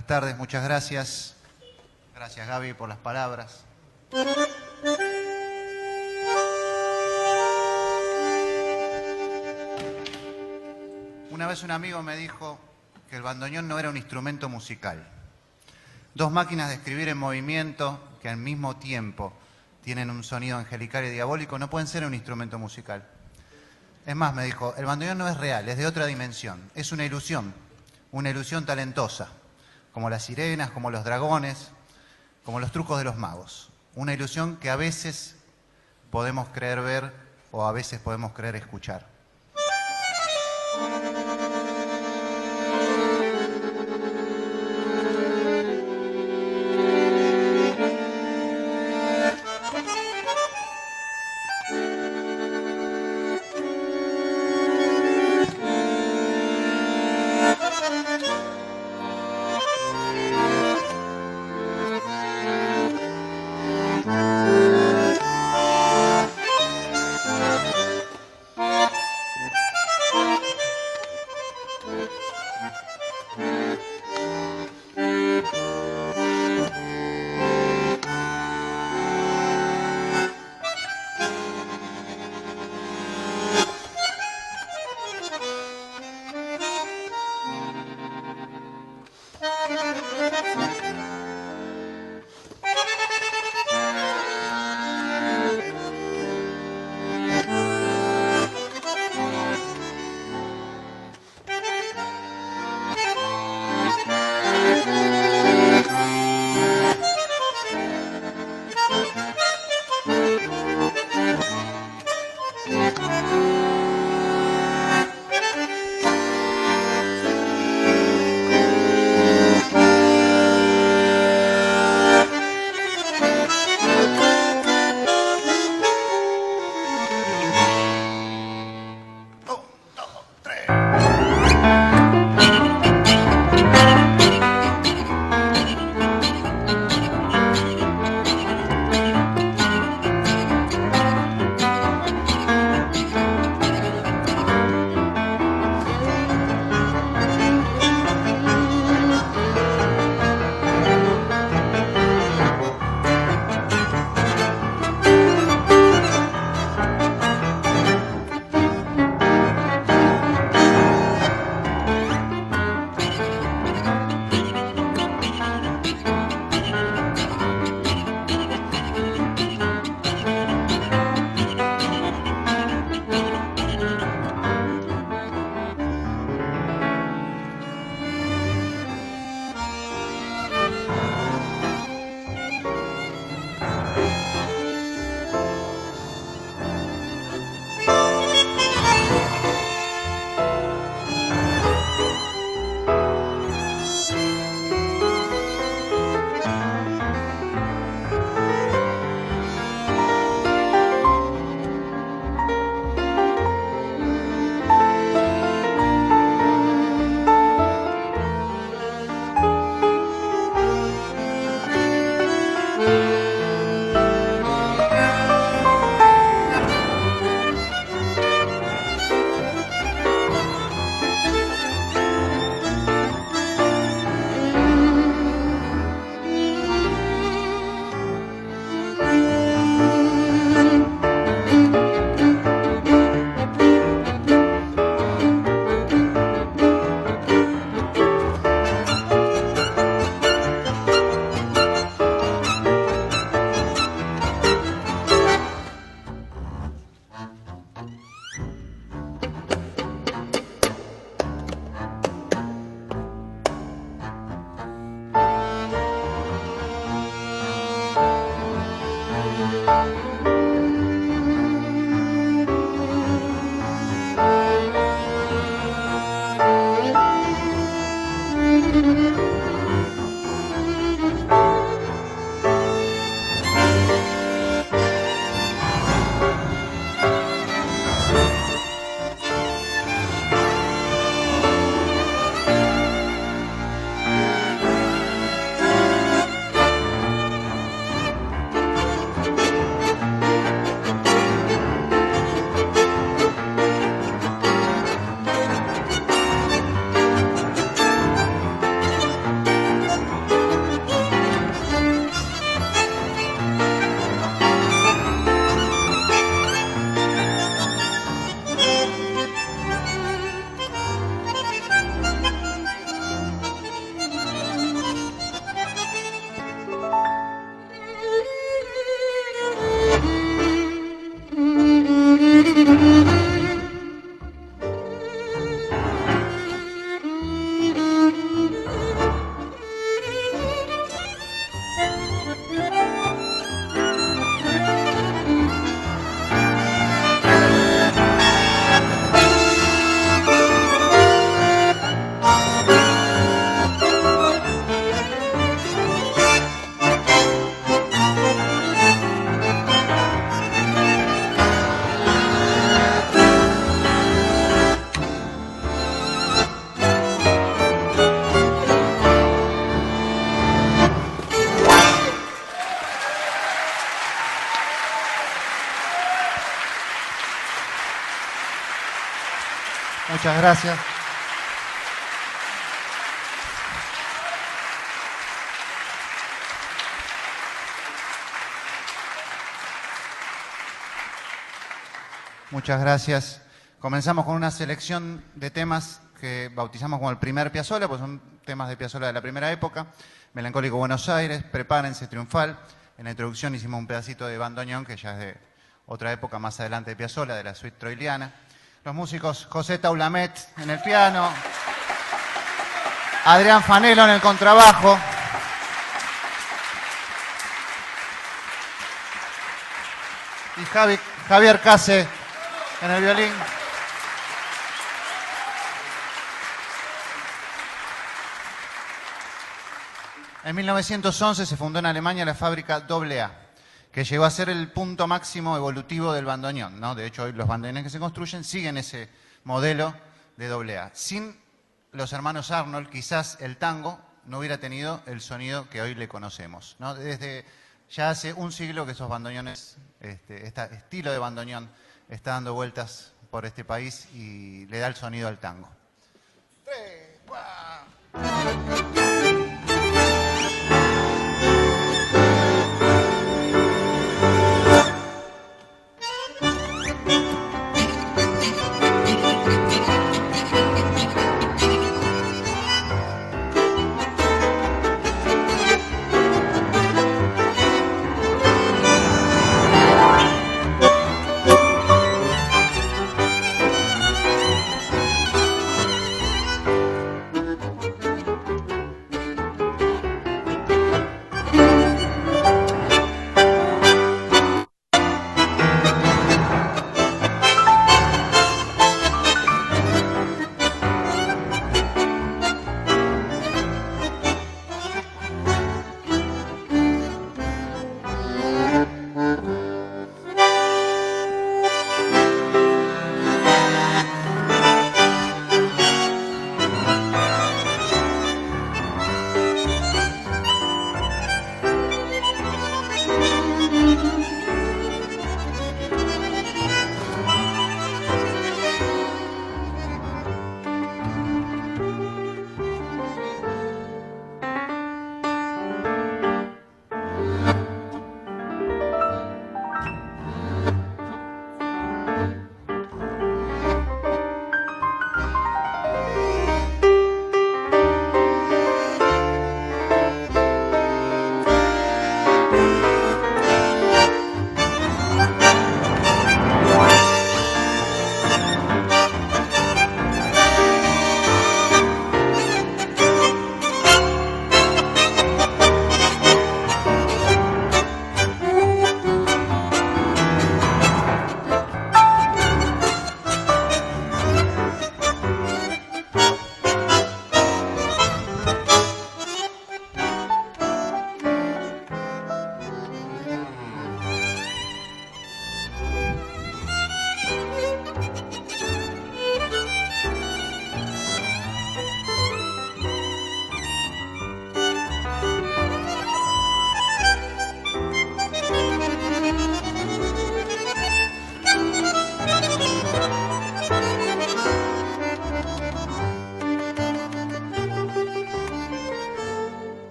Buenas tardes, muchas gracias. Gracias Gaby por las palabras. Una vez un amigo me dijo que el bandoneón no era un instrumento musical. Dos máquinas de escribir en movimiento que al mismo tiempo tienen un sonido angelical y diabólico no pueden ser un instrumento musical. Es más, me dijo, el bandoneón no es real, es de otra dimensión, es una ilusión, una ilusión talentosa, como las sirenas, como los dragones, como los trucos de los magos. Una ilusión que a veces podemos creer ver o a veces podemos creer escuchar. Gracias. Muchas gracias. Comenzamos con una selección de temas que bautizamos como el primer Piazzolla, pues son temas de Piazzolla de la primera época. Melancólico Buenos Aires, Prepárense, Triunfal. En la introducción hicimos un pedacito de bandoneón, que ya es de otra época más adelante de Piazzolla, de la suite troiliana los músicos José Taulamet en el piano, Adrián Fanelo en el contrabajo, y Javier Case en el violín. En 1911 se fundó en Alemania la fábrica AA que llegó a ser el punto máximo evolutivo del bandoneón. ¿no? De hecho, hoy los bandoneones que se construyen siguen ese modelo de doble A. Sin los hermanos Arnold, quizás el tango no hubiera tenido el sonido que hoy le conocemos. ¿no? Desde ya hace un siglo que esos bandoneones, este, estilo de bandoneón, está dando vueltas por este país y le da el sonido al tango.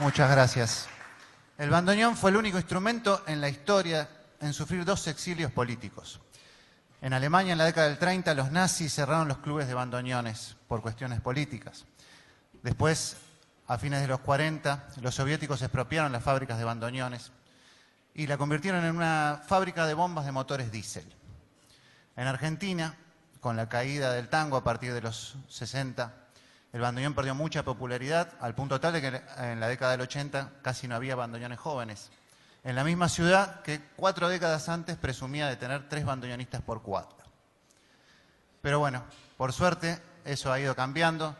Muchas gracias. El bandoneón fue el único instrumento en la historia en sufrir dos exilios políticos. En Alemania, en la década del 30, los nazis cerraron los clubes de bandoneones por cuestiones políticas. Después, a fines de los 40, los soviéticos expropiaron las fábricas de bandoneones y la convirtieron en una fábrica de bombas de motores diésel. En Argentina, con la caída del tango a partir de los 60, el bandoneón perdió mucha popularidad, al punto tal de que en la década del 80 casi no había bandoneones jóvenes. En la misma ciudad que cuatro décadas antes presumía de tener tres bandoneonistas por cuatro. Pero bueno, por suerte eso ha ido cambiando.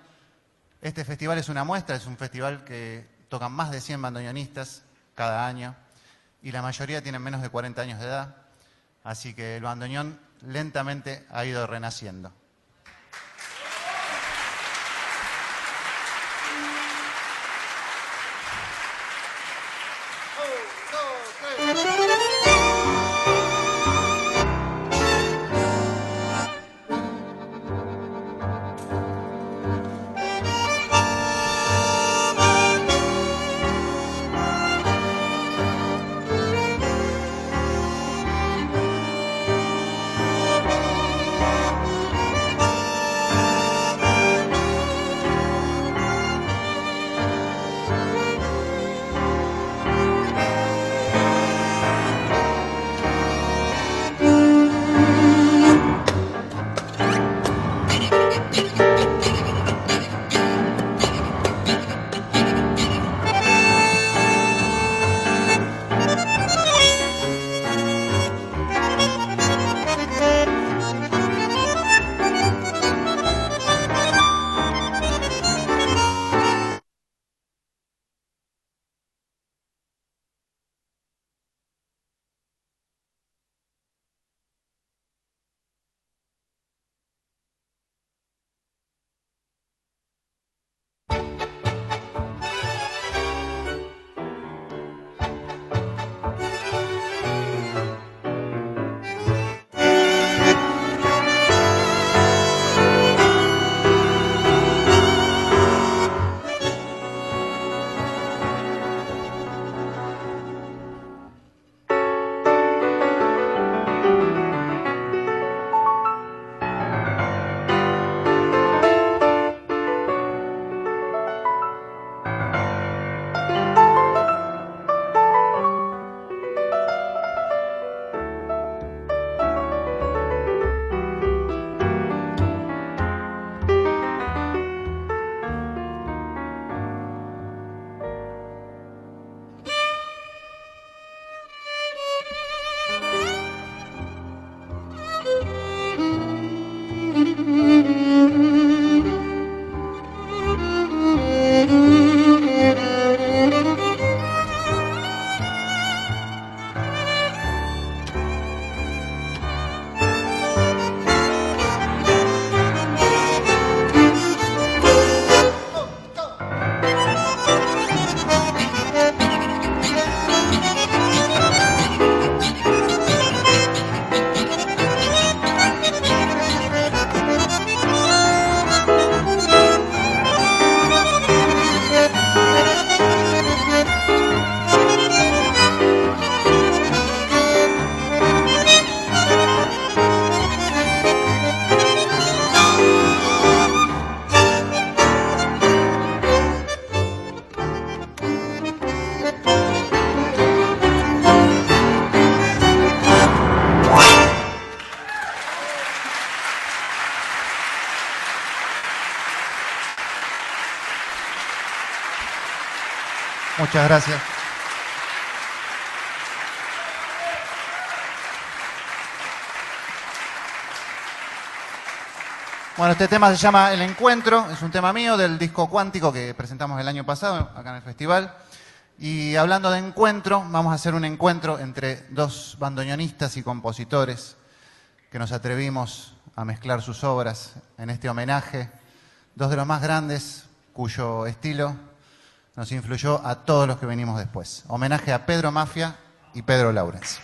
Este festival es una muestra, es un festival que tocan más de 100 bandoneonistas cada año y la mayoría tienen menos de 40 años de edad, así que el bandoneón lentamente ha ido renaciendo. Muchas gracias. Bueno, este tema se llama El Encuentro, es un tema mío del disco cuántico que presentamos el año pasado acá en el festival. Y hablando de encuentro, vamos a hacer un encuentro entre dos bandoneonistas y compositores que nos atrevimos a mezclar sus obras en este homenaje. Dos de los más grandes cuyo estilo nos influyó a todos los que venimos después. Homenaje a Pedro Mafia y Pedro Laurens.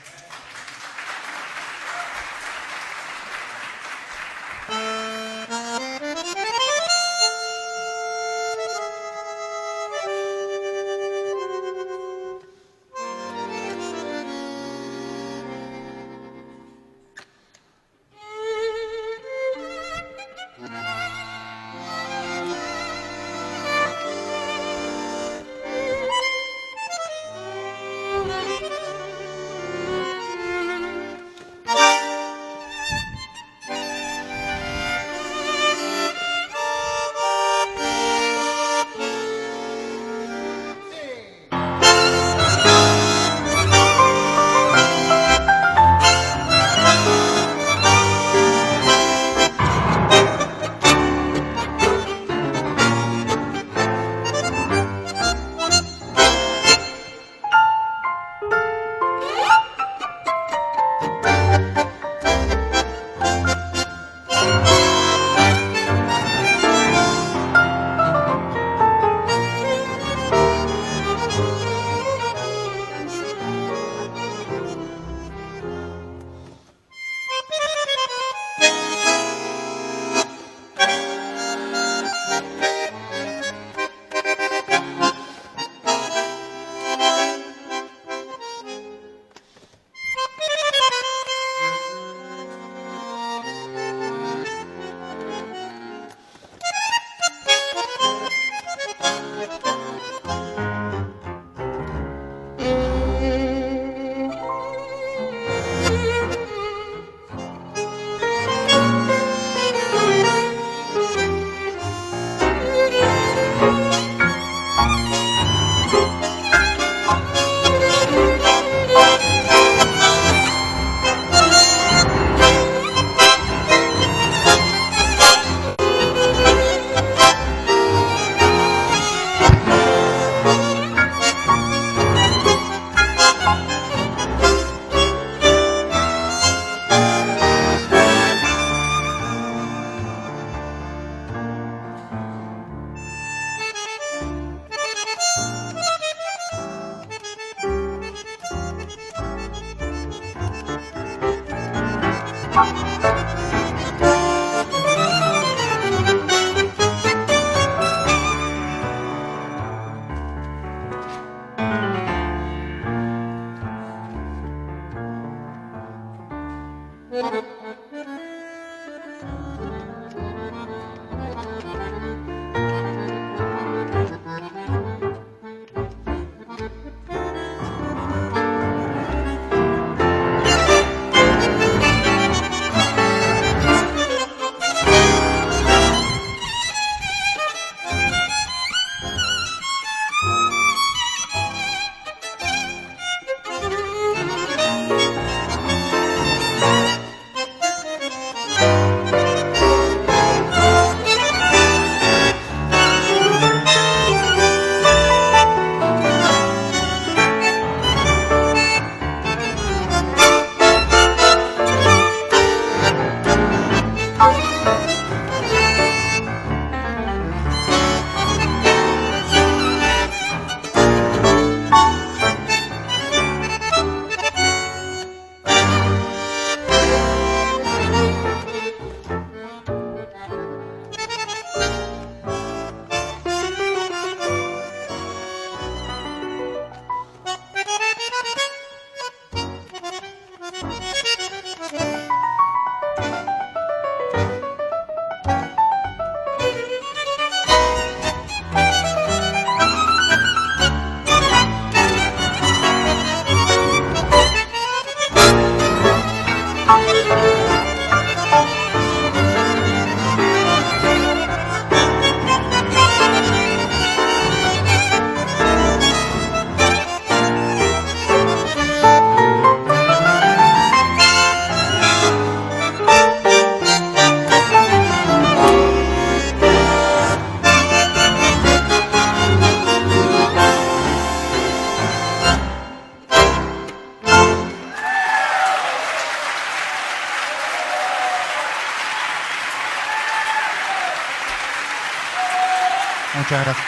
Muchas gracias.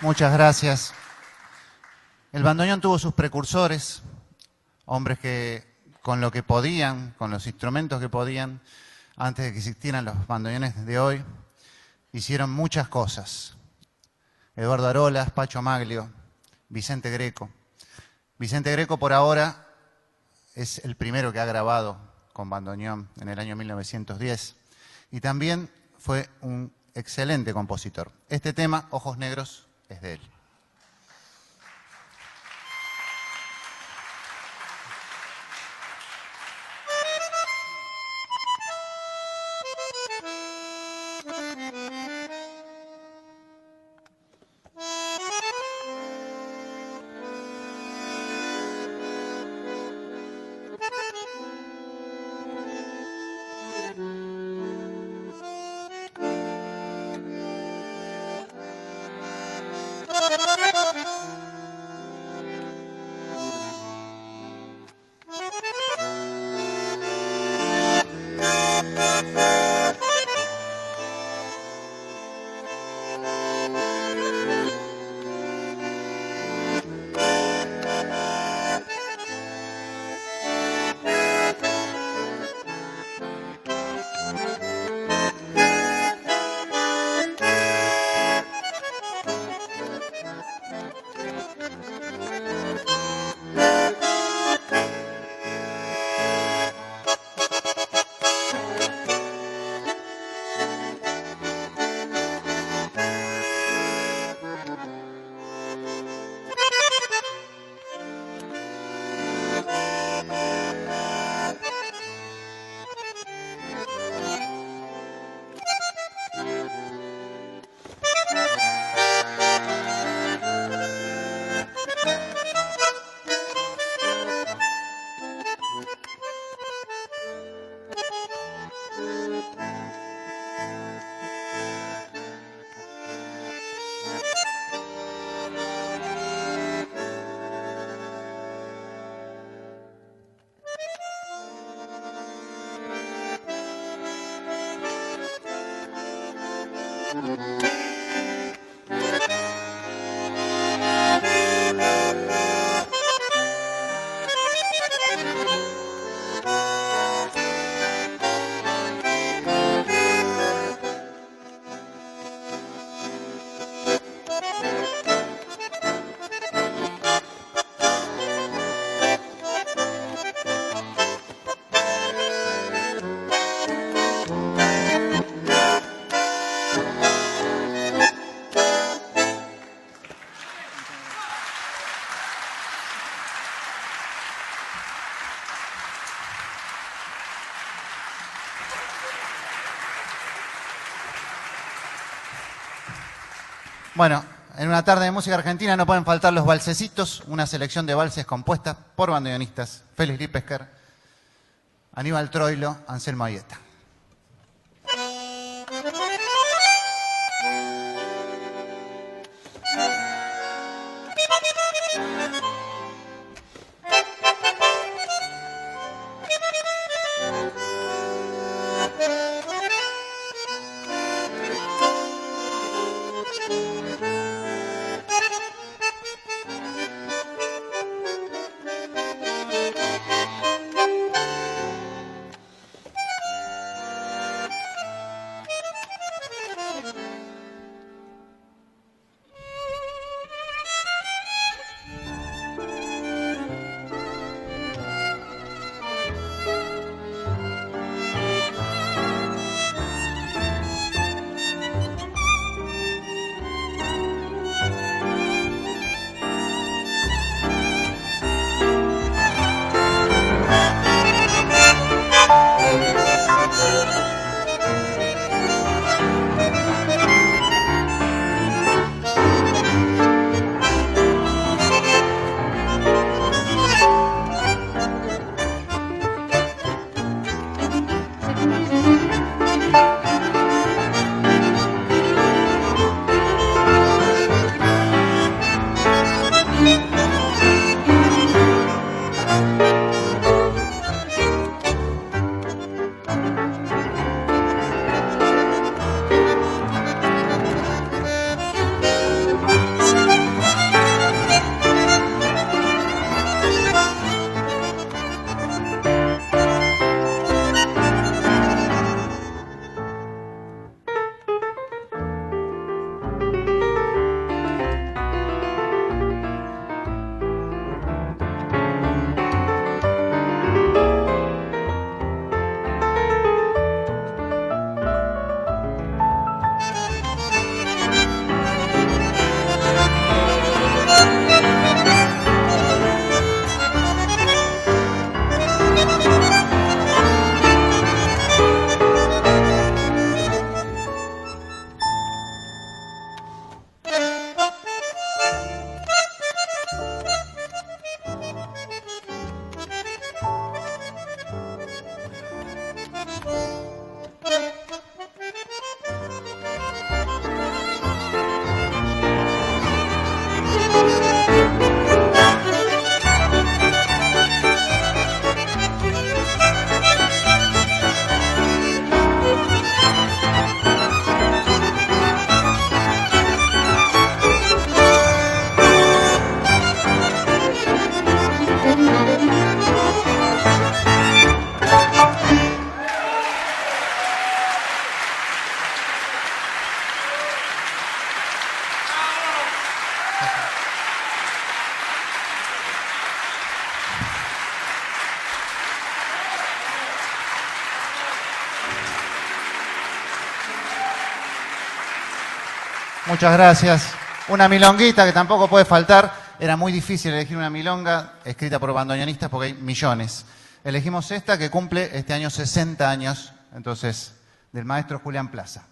Muchas gracias. El bandoneón tuvo sus precursores, hombres que con lo que podían, con los instrumentos que podían, antes de que existieran los bandoneones de hoy, hicieron muchas cosas. Eduardo Arolas, Pacho Maglio, Vicente Greco. Vicente Greco por ahora es el primero que ha grabado con bandoneón en el año 1910 y también fue un excelente compositor. Este tema, Ojos Negros, es de él. Bueno, en una tarde de música argentina no pueden faltar los valsecitos, una selección de valses compuesta por bandoneonistas Félix Lipesker, Aníbal Troilo, Anselmo Ayeta. Muchas gracias. Una milonguita que tampoco puede faltar. Era muy difícil elegir una milonga escrita por bandoneonistas porque hay millones. Elegimos esta que cumple este año 60 años, entonces, del maestro Julián Plaza.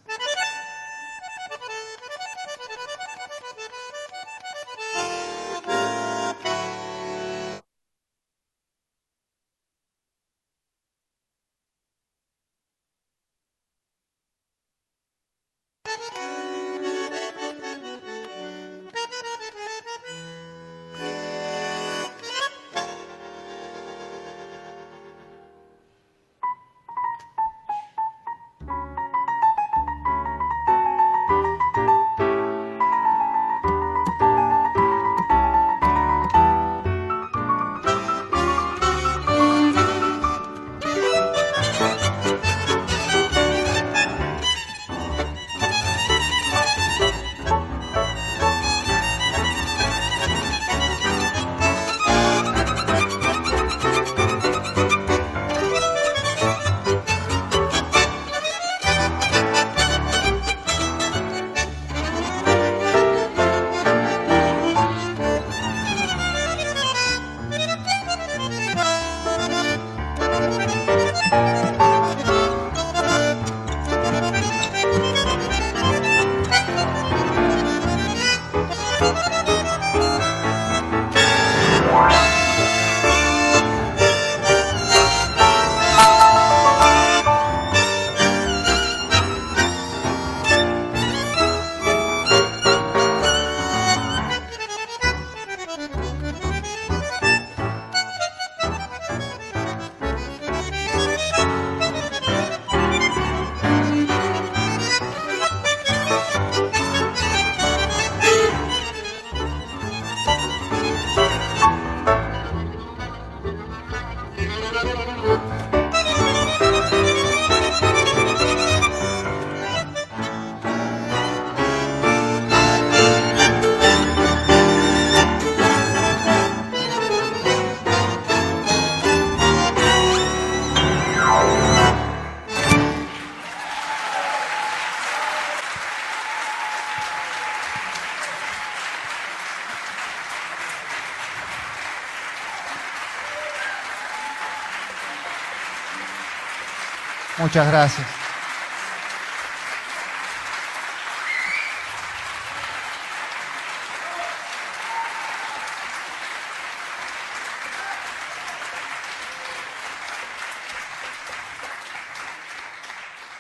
Muchas gracias.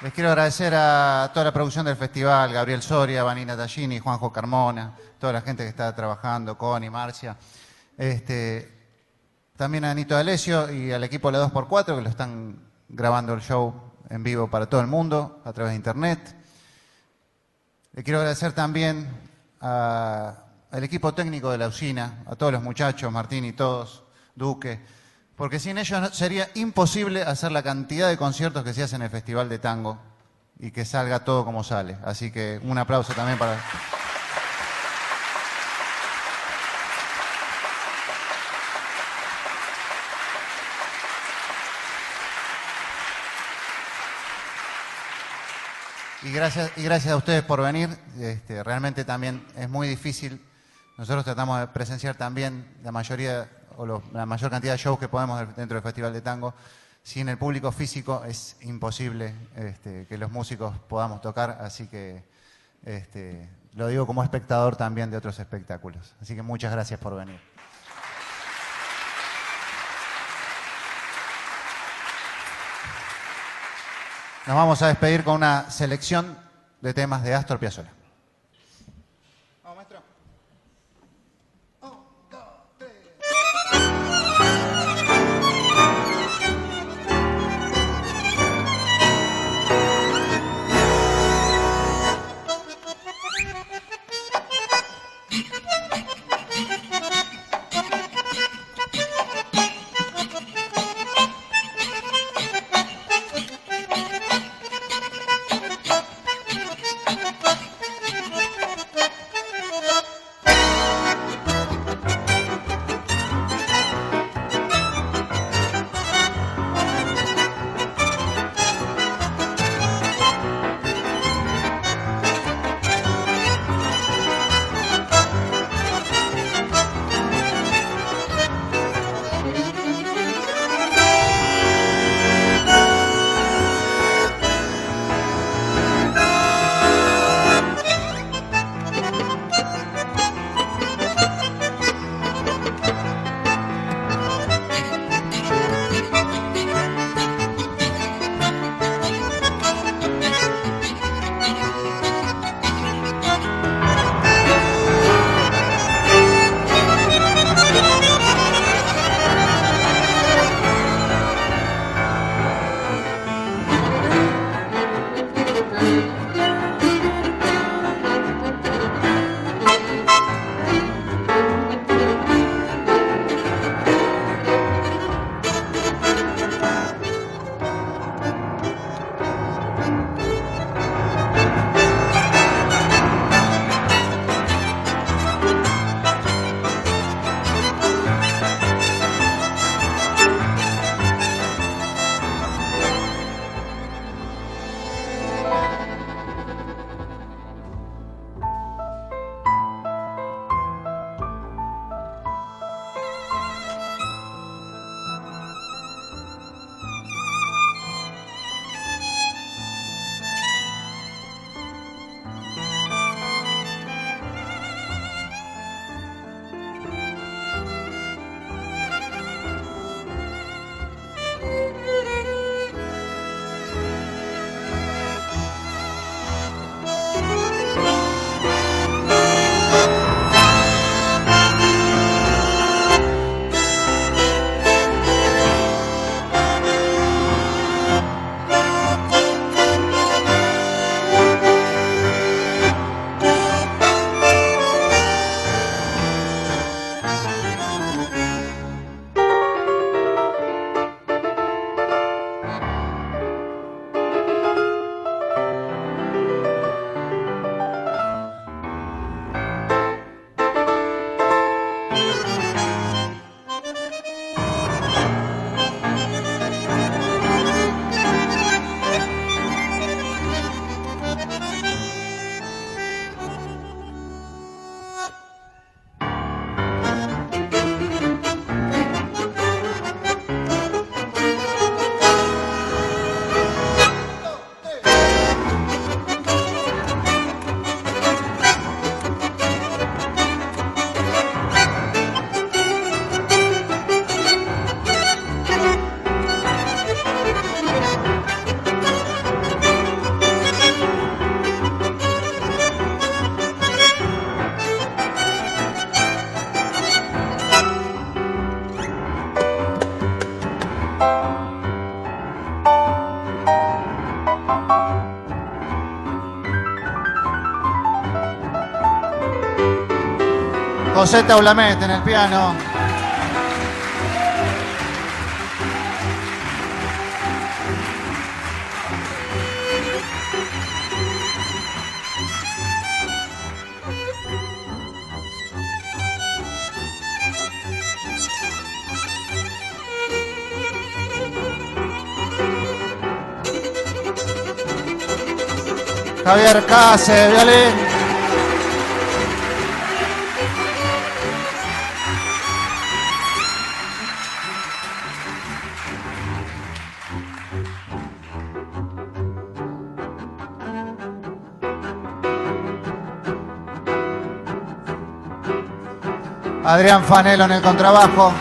Les quiero agradecer a toda la producción del festival, Gabriel Soria, Vanina Tallini, Juanjo Carmona, toda la gente que está trabajando, Connie, Marcia. Este, también a Anito Alesio y al equipo de la 2x4 que lo están grabando el show en vivo para todo el mundo a través de internet. Le quiero agradecer también al equipo técnico de la usina, a todos los muchachos, Martín y todos, Duque, porque sin ellos sería imposible hacer la cantidad de conciertos que se hacen en el Festival de Tango y que salga todo como sale. Así que un aplauso también para... Y gracias, y gracias a ustedes por venir. Este, realmente también es muy difícil. Nosotros tratamos de presenciar también la mayoría o la mayor cantidad de shows que podemos dentro del Festival de Tango. Sin el público físico es imposible este, que los músicos podamos tocar, así que este, lo digo como espectador también de otros espectáculos. Así que muchas gracias por venir. Nos vamos a despedir con una selección de temas de Astor Piazzolla. José Taulamete en el piano. Javier Cáceres, violín. Adrián Fanelo en el contrabajo.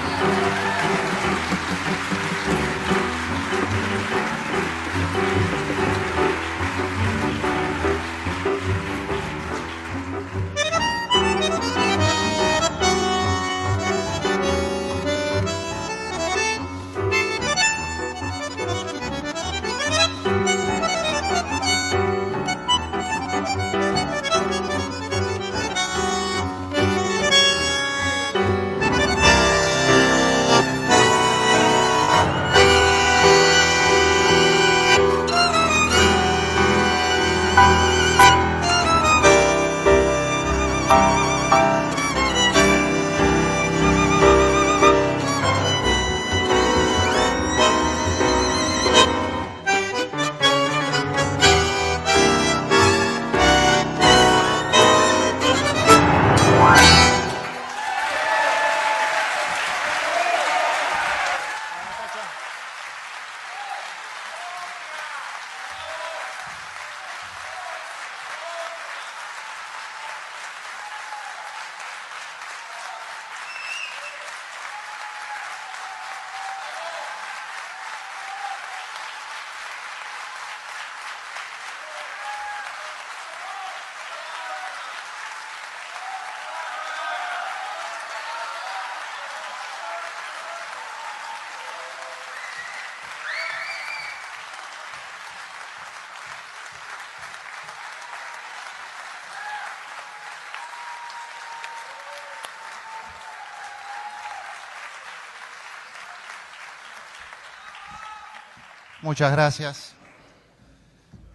Muchas gracias.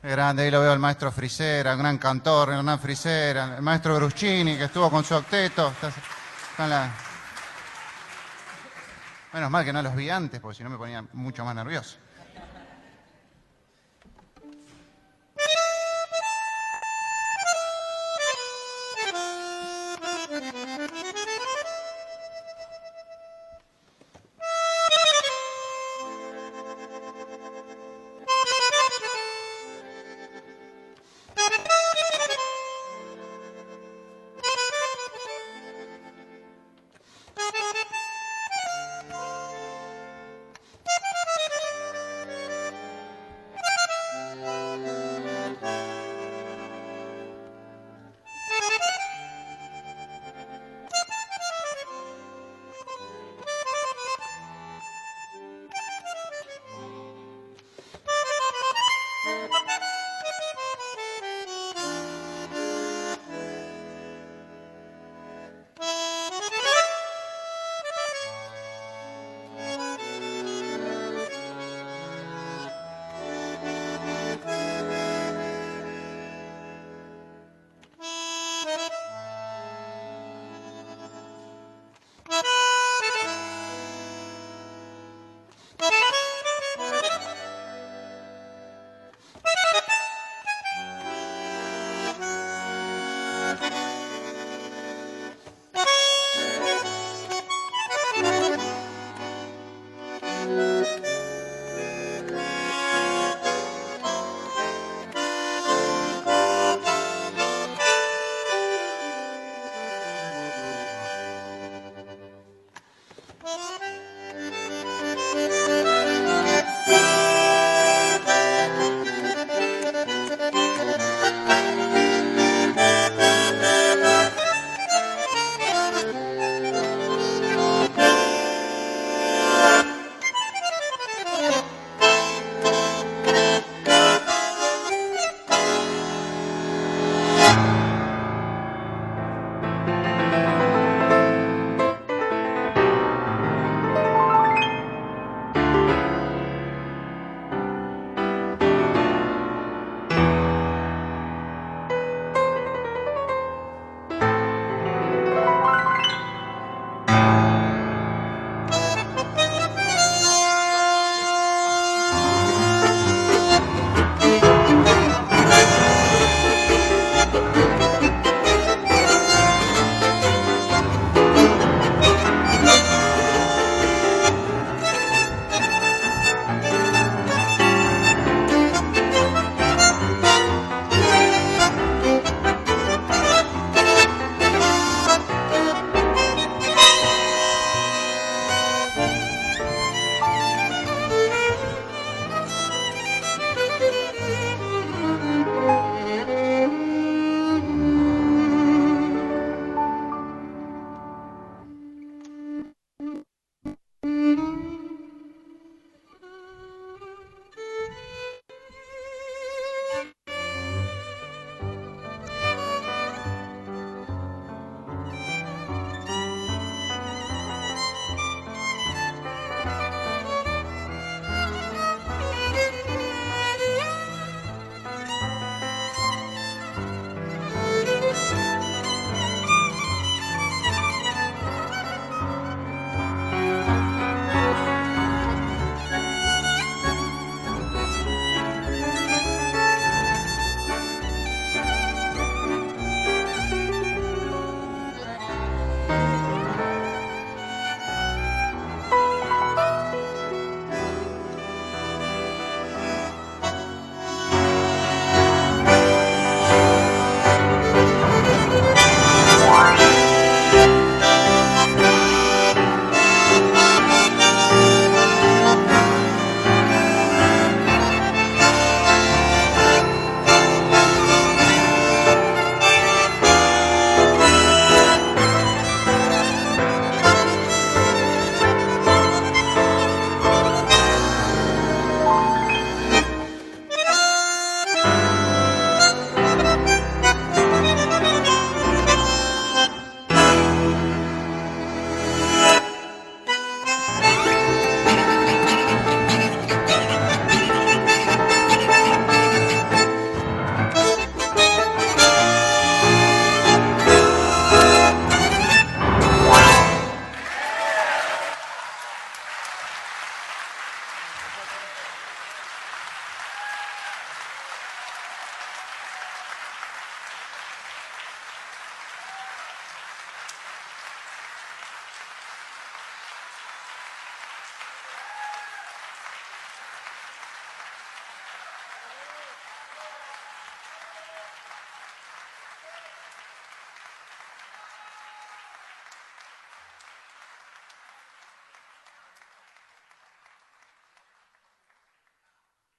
Grande, ahí lo veo el maestro Frisera, un gran cantor, Hernán Frisera, el maestro Bruscini, que estuvo con su octeto. Está- está la- Menos mal que no los vi antes, porque si no me ponía mucho más nervioso.